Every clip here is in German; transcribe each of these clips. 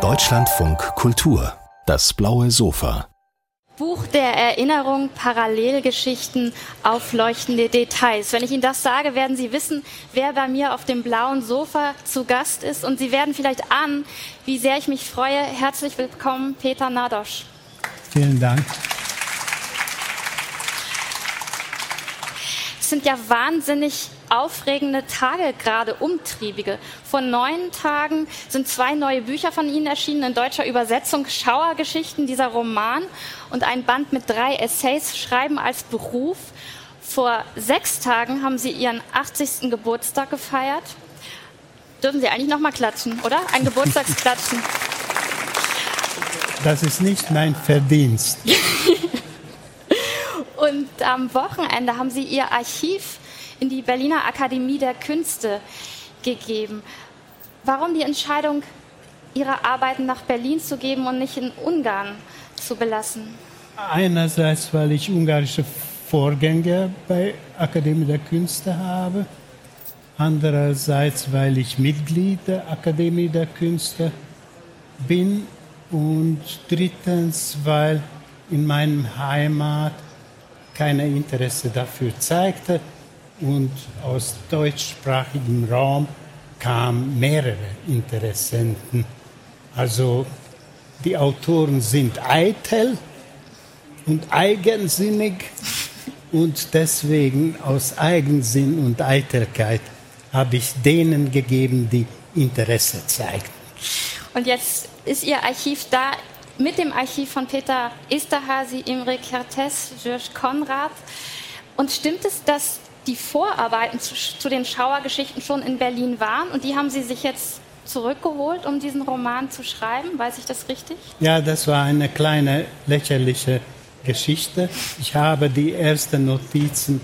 Deutschlandfunk Kultur, das blaue Sofa. Buch der Erinnerung, Parallelgeschichten, aufleuchtende Details. Wenn ich Ihnen das sage, werden Sie wissen, wer bei mir auf dem blauen Sofa zu Gast ist. Und Sie werden vielleicht ahnen, wie sehr ich mich freue. Herzlich willkommen, Peter Nadosch. Vielen Dank. Sind ja wahnsinnig aufregende Tage, gerade umtriebige. Vor neun Tagen sind zwei neue Bücher von Ihnen erschienen in deutscher Übersetzung, Schauergeschichten, dieser Roman und ein Band mit drei Essays, Schreiben als Beruf. Vor sechs Tagen haben Sie Ihren 80. Geburtstag gefeiert. Dürfen Sie eigentlich noch mal klatschen, oder? Ein Geburtstagsklatschen. Das ist nicht mein Verdienst. und am Wochenende haben Sie Ihr Archiv in die Berliner Akademie der Künste gegeben. Warum die Entscheidung, Ihre Arbeiten nach Berlin zu geben und nicht in Ungarn zu belassen? Einerseits, weil ich ungarische Vorgänger bei Akademie der Künste habe. Andererseits, weil ich Mitglied der Akademie der Künste bin. Und drittens, weil in meinem Heimat keine Interesse dafür zeigte und aus deutschsprachigem Raum kamen mehrere Interessenten. Also die Autoren sind eitel und eigensinnig und deswegen aus Eigensinn und Eitelkeit habe ich denen gegeben, die Interesse zeigten. Und jetzt ist Ihr Archiv da mit dem Archiv von Peter Esterhazy, Imre Kertész, Georges Konrad. Und stimmt es, dass die Vorarbeiten zu, zu, den Schauergeschichten schon in Berlin waren und die haben Sie sich jetzt zurückgeholt, um diesen Roman zu schreiben. Weiß ich das richtig? Ja, das war eine kleine lächerliche Geschichte. Ich habe die ersten Notizen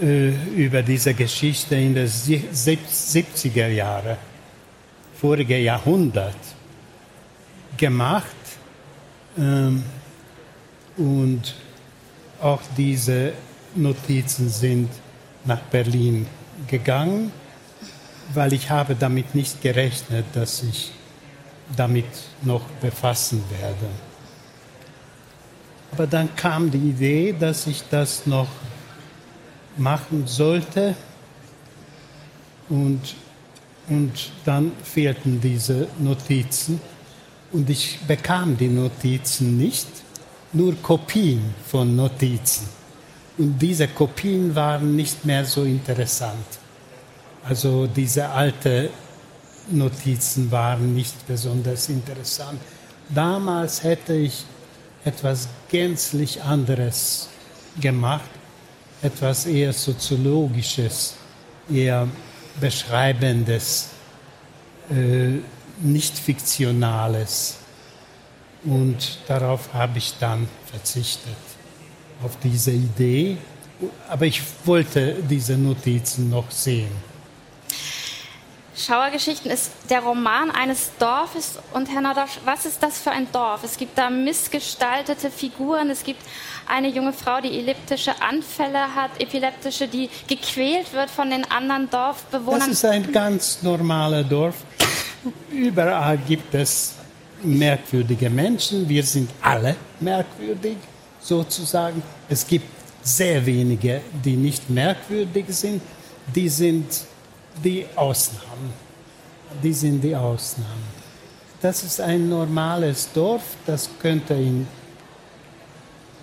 äh, über diese Geschichte in den 70er Jahren, vorige Jahrhundert, gemacht. Ähm, und auch diese Notizen sind nach Berlin gegangen, weil ich habe damit nicht gerechnet, dass ich damit noch befassen werde. Aber dann kam die Idee, dass ich das noch machen sollte und, und dann fehlten diese Notizen und ich bekam die Notizen nicht, nur Kopien von Notizen. Und diese Kopien waren nicht mehr so interessant. Also diese alten Notizen waren nicht besonders interessant. Damals hätte ich etwas gänzlich anderes gemacht, etwas eher soziologisches, eher beschreibendes, äh, nicht fiktionales. Und darauf habe ich dann verzichtet auf diese Idee, aber ich wollte diese Notizen noch sehen. Schauergeschichten ist der Roman eines Dorfes. Und Herr Nordosch, was ist das für ein Dorf? Es gibt da missgestaltete Figuren. Es gibt eine junge Frau, die elliptische Anfälle hat, epileptische, die gequält wird von den anderen Dorfbewohnern. Das ist ein ganz normales Dorf. Überall gibt es merkwürdige Menschen. Wir sind alle merkwürdig sozusagen. Es gibt sehr wenige, die nicht merkwürdig sind. Die sind die Ausnahmen. Die sind die Ausnahmen. Das ist ein normales Dorf, das könnte in,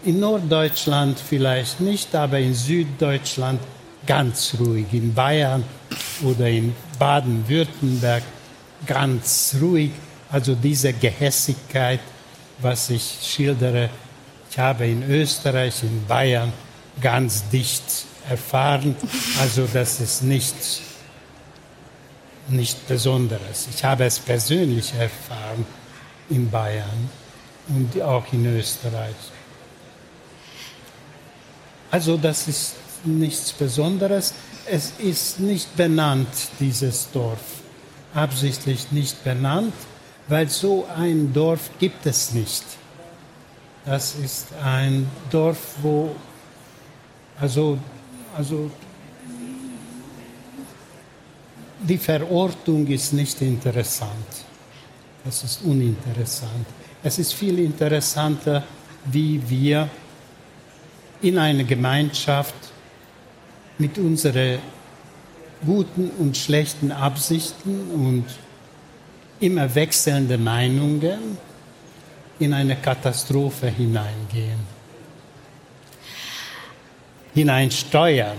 in Norddeutschland vielleicht nicht, aber in Süddeutschland ganz ruhig. In Bayern oder in Baden-Württemberg ganz ruhig. Also diese Gehässigkeit, was ich schildere, ich habe in Österreich, in Bayern ganz dicht erfahren. Also das ist nichts nicht Besonderes. Ich habe es persönlich erfahren in Bayern und auch in Österreich. Also das ist nichts Besonderes. Es ist nicht benannt, dieses Dorf. Absichtlich nicht benannt, weil so ein Dorf gibt es nicht. Das ist ein Dorf, wo, also, also die Verortung ist nicht interessant. Das ist uninteressant. Es ist viel interessanter, wie wir in einer Gemeinschaft mit unseren guten und schlechten Absichten und immer wechselnden Meinungen in eine Katastrophe hineingehen, hineinsteuern.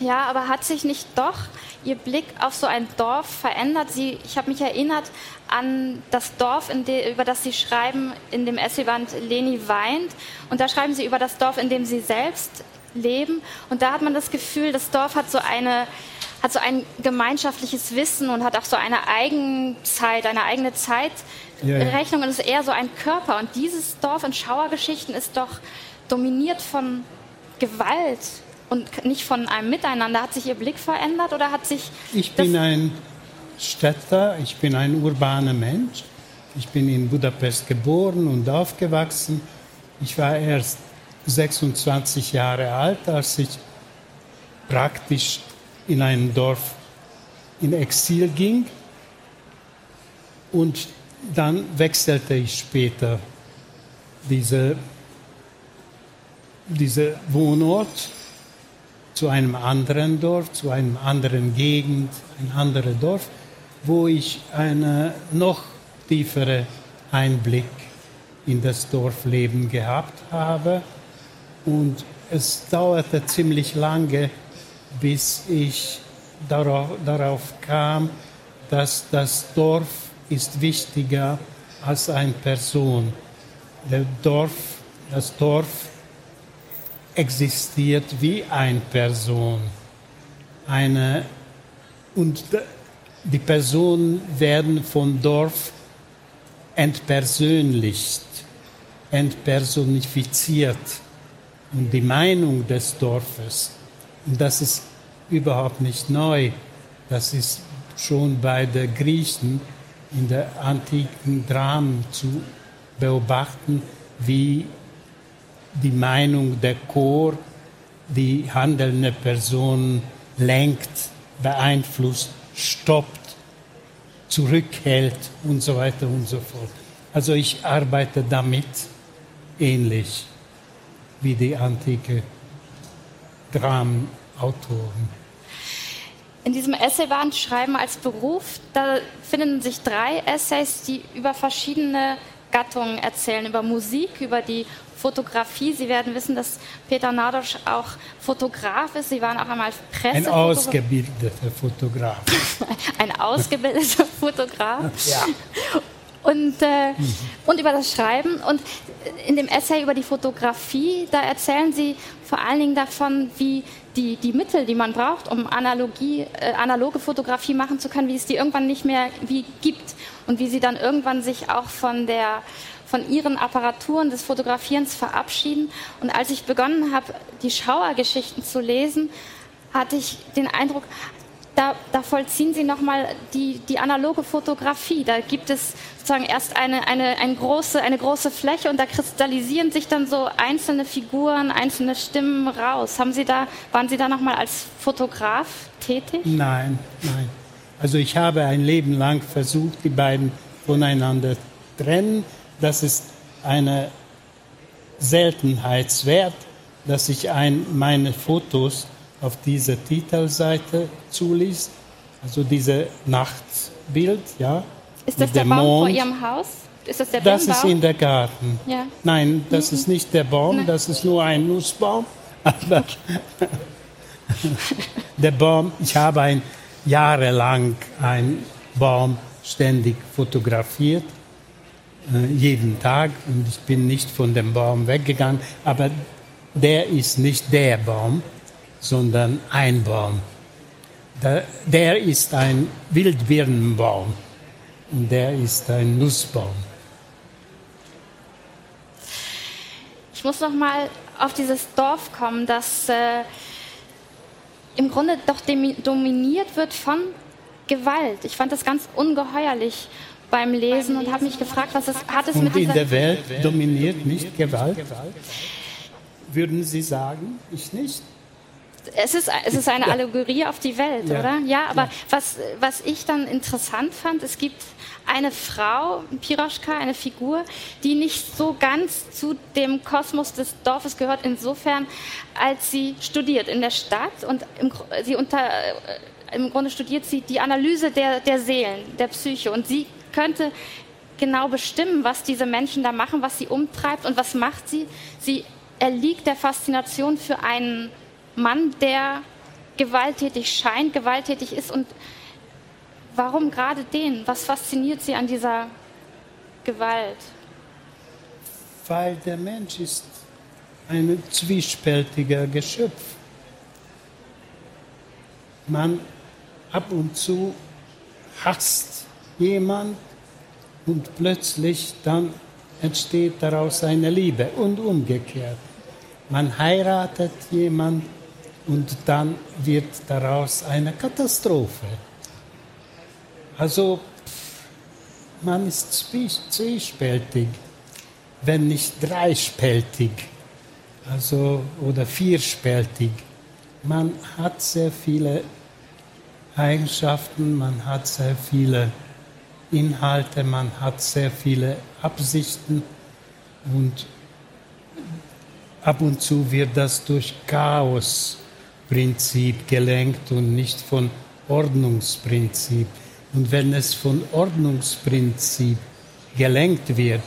Ja, aber hat sich nicht doch Ihr Blick auf so ein Dorf verändert? Sie, ich habe mich erinnert an das Dorf, de, über das Sie schreiben in dem Essayband Leni weint. Und da schreiben Sie über das Dorf, in dem Sie selbst leben. Und da hat man das Gefühl, das Dorf hat so eine hat so ein gemeinschaftliches Wissen und hat auch so eine Eigenzeit, eine eigene Zeitrechnung ja. und ist eher so ein Körper. Und dieses Dorf in Schauergeschichten ist doch dominiert von Gewalt und nicht von einem Miteinander. Hat sich Ihr Blick verändert oder hat sich. Ich bin ein Städter, ich bin ein urbaner Mensch. Ich bin in Budapest geboren und aufgewachsen. Ich war erst 26 Jahre alt, als ich praktisch in ein Dorf in Exil ging. Und dann wechselte ich später diese, diese Wohnort zu einem anderen Dorf, zu einem anderen Gegend, ein anderes Dorf, wo ich einen noch tieferen Einblick in das Dorfleben gehabt habe. Und es dauerte ziemlich lange, bis ich darauf, darauf kam, dass das Dorf ist wichtiger als eine Person. Der Dorf, das Dorf existiert wie eine Person. Eine, und die Personen werden vom Dorf entpersönlicht, entpersonifiziert. Und die Meinung des Dorfes, und das ist überhaupt nicht neu, das ist schon bei den Griechen in der antiken Dramen zu beobachten, wie die Meinung der Chor die handelnde Person lenkt, beeinflusst, stoppt, zurückhält und so weiter und so fort. Also ich arbeite damit ähnlich wie die antike Dramenautoren. In diesem Essayband Schreiben als Beruf, da finden sich drei Essays, die über verschiedene Gattungen erzählen, über Musik, über die Fotografie. Sie werden wissen, dass Peter Nadosch auch Fotograf ist. Sie waren auch einmal Presse. Ein ausgebildeter Fotograf. Ein ausgebildeter Fotograf. Ja. Und, äh, mhm. und über das Schreiben. Und in dem Essay über die Fotografie, da erzählen Sie vor allen Dingen davon, wie die, die Mittel, die man braucht, um Analogie, äh, analoge Fotografie machen zu können, wie es die irgendwann nicht mehr wie gibt und wie sie dann irgendwann sich auch von der von ihren Apparaturen des Fotografierens verabschieden. Und als ich begonnen habe, die Schauergeschichten zu lesen, hatte ich den Eindruck, da, da vollziehen sie nochmal die, die analoge Fotografie. Da gibt es sozusagen erst eine, eine, eine, große, eine große Fläche und da kristallisieren sich dann so einzelne Figuren, einzelne Stimmen raus. Haben Sie da, waren Sie da nochmal als Fotograf tätig? Nein, nein. Also ich habe ein Leben lang versucht, die beiden voneinander trennen das ist eine Seltenheitswert, dass ich ein, meine Fotos auf dieser Titelseite zuließ. Also diese Nachtbild, ja. Ist das der Baum Mond. vor Ihrem Haus? Ist das der Das ist in der Garten. Ja. Nein, das mhm. ist nicht der Baum, Nein. das ist nur ein Nussbaum. Aber der Baum, ich habe ein, jahrelang einen Baum ständig fotografiert äh, jeden Tag und ich bin nicht von dem Baum weggegangen, aber der ist nicht der Baum, sondern ein Baum. Der, der ist ein Wildbirnenbaum und der ist ein Nussbaum. Ich muss noch mal auf dieses Dorf kommen, das äh, im Grunde doch dominiert wird von Gewalt. Ich fand das ganz ungeheuerlich beim Lesen und habe mich gefragt, was es hat es und mit in der Welt dominiert nicht Gewalt? Würden Sie sagen, ich nicht? Es ist, es ist eine Allegorie auf die Welt, Ja. oder? Ja, aber Ja. Was, was ich dann interessant fand, es gibt eine Frau, Piroschka, eine Figur, die nicht so ganz zu dem Kosmos des Dorfes gehört, insofern, als sie studiert in der Stadt und im, sie unter, äh, im Grunde studiert sie die Analyse der, der Seelen, der Psyche und sie könnte genau bestimmen, was diese Menschen da machen, was sie umtreibt und was macht sie. Sie erliegt der Faszination für einen Mann, der gewalttätig scheint, gewalttätig ist und warum gerade den? Was fasziniert sie an dieser Gewalt? Weil der Mensch ist ein zwiespältiger Geschöpf. Man ab und zu hasst jemand und plötzlich dann entsteht daraus eine Liebe und umgekehrt. Man heiratet jemand und dann wird daraus eine Katastrophe. Also man ist zwie- zwiespältig, wenn nicht dreispältig, also oder vierspältig. Man hat sehr viele Eigenschaften, man hat sehr viele Inhalte, man hat sehr viele Absichten und ab und zu wird das durch Chaosprinzip gelenkt und nicht von Ordnungsprinzip. Und wenn es von Ordnungsprinzip gelenkt wird,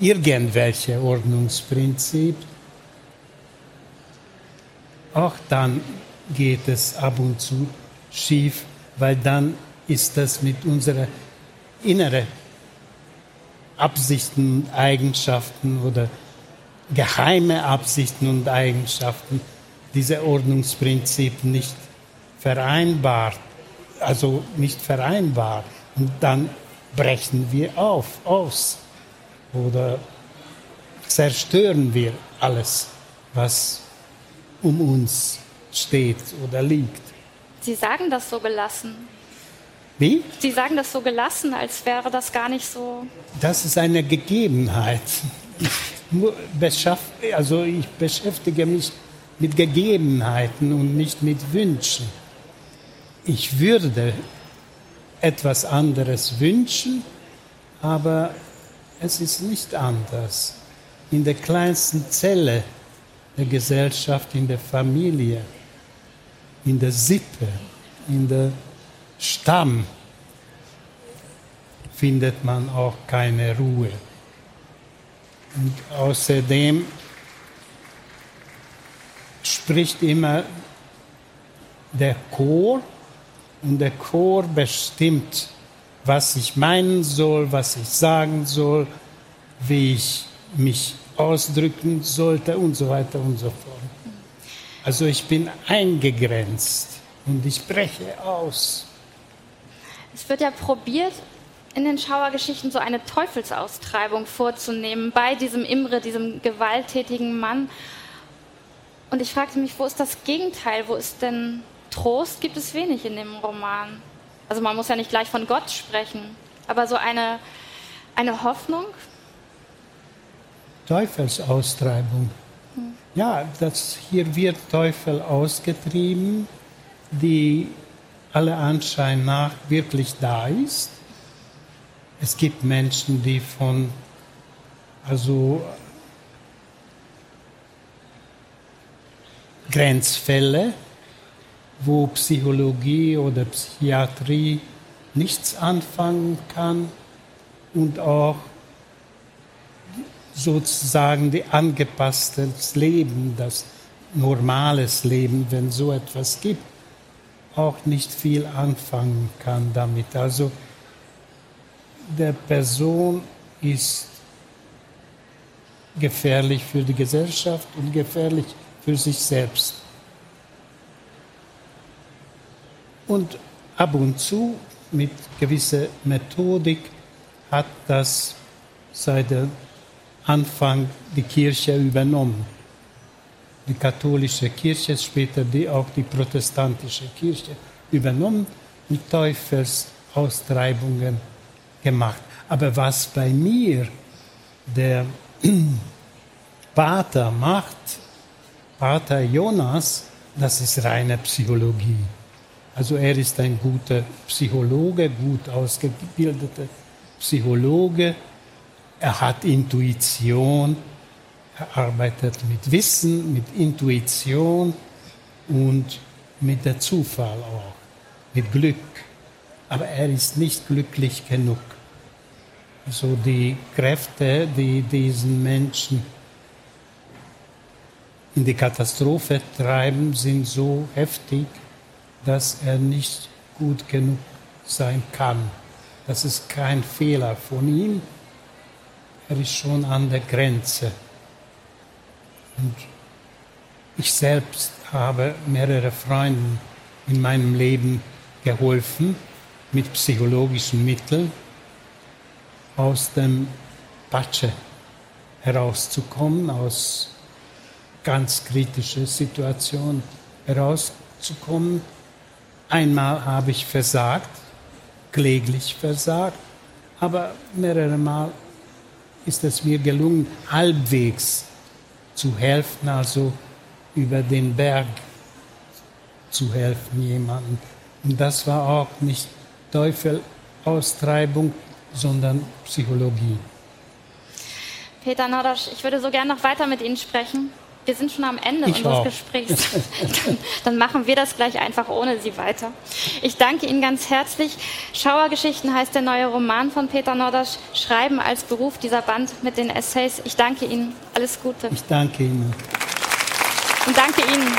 irgendwelche Ordnungsprinzip, auch dann geht es ab und zu schief, weil dann ist das mit unserer inneren Absichten Eigenschaften oder geheime Absichten und Eigenschaften, diese Ordnungsprinzip nicht vereinbar, also nicht vereinbar. Und dann brechen wir auf, aus oder zerstören wir alles, was um uns steht oder liegt. Sie sagen das so gelassen. Wie? Sie sagen das so gelassen, als wäre das gar nicht so. Das ist eine Gegebenheit. Ich, beschaff- also ich beschäftige mich mit Gegebenheiten und nicht mit Wünschen. Ich würde etwas anderes wünschen, aber es ist nicht anders. In der kleinsten Zelle der Gesellschaft, in der Familie, in der Sippe, in der Stamm findet man auch keine Ruhe. Und außerdem spricht immer der Chor und der Chor bestimmt, was ich meinen soll, was ich sagen soll, wie ich mich ausdrücken sollte und so weiter und so fort. Also ich bin eingegrenzt und ich breche aus. Es wird ja probiert, in den Schauergeschichten so eine Teufelsaustreibung vorzunehmen bei diesem Imre, diesem gewalttätigen Mann. Und ich fragte mich, wo ist das Gegenteil? Wo ist denn Trost? Gibt es wenig in dem Roman. Also man muss ja nicht gleich von Gott sprechen, aber so eine, eine Hoffnung. Teufelsaustreibung. Ja, das, hier wird Teufel ausgetrieben, die alle Anschein nach wirklich da ist. Es gibt Menschen, die von, also Grenzfälle, wo Psychologie oder Psychiatrie nichts anfangen kann und auch sozusagen die angepasstes Leben, das normales Leben, wenn so etwas gibt, auch nicht viel anfangen kann damit. Also der Person ist gefährlich für die Gesellschaft und gefährlich für sich selbst. Und ab und zu mit gewisser Methodik hat das seit der Anfang die Kirche übernommen. Die katholische Kirche, später die, auch die protestantische Kirche übernommen und Teufelsaustreibungen gemacht. Aber was bei mir der Pater macht, Pater Jonas, das ist reine Psychologie. Also er ist ein guter Psychologe, gut ausgebildeter Psychologe. Er hat Intuition, er arbeitet mit Wissen, mit Intuition und mit der Zufall auch, mit Glück. Aber er ist nicht glücklich genug. Also die Kräfte, die diesen Menschen in die Katastrophe treiben, sind so heftig, dass er nicht gut genug sein kann. Das ist kein Fehler von ihm. Er ist schon an der Grenze. Und ich selbst habe mehrere Freunden in meinem Leben geholfen mit psychologischen Mitteln aus dem Patsche herauszukommen, aus ganz kritischen Situationen herauszukommen. Einmal habe ich versagt, kläglich versagt, aber mehrere Mal ist es mir gelungen, halbwegs zu helfen, also über den Berg zu helfen jemandem. Und das war auch nicht Teufelaustreibung, sondern Psychologie. Peter Nordosch, ich würde so gerne noch weiter mit Ihnen sprechen. Wir sind schon am Ende ich unseres auch. Gesprächs. Dann, dann, machen wir das gleich einfach ohne Sie weiter. Ich danke Ihnen ganz herzlich. Schauergeschichten heißt der neue Roman von Peter Nordosch. Schreiben als Beruf dieser Band mit den Essays. Ich danke Ihnen. Alles Gute. Ich danke Ihnen. Und danke Ihnen.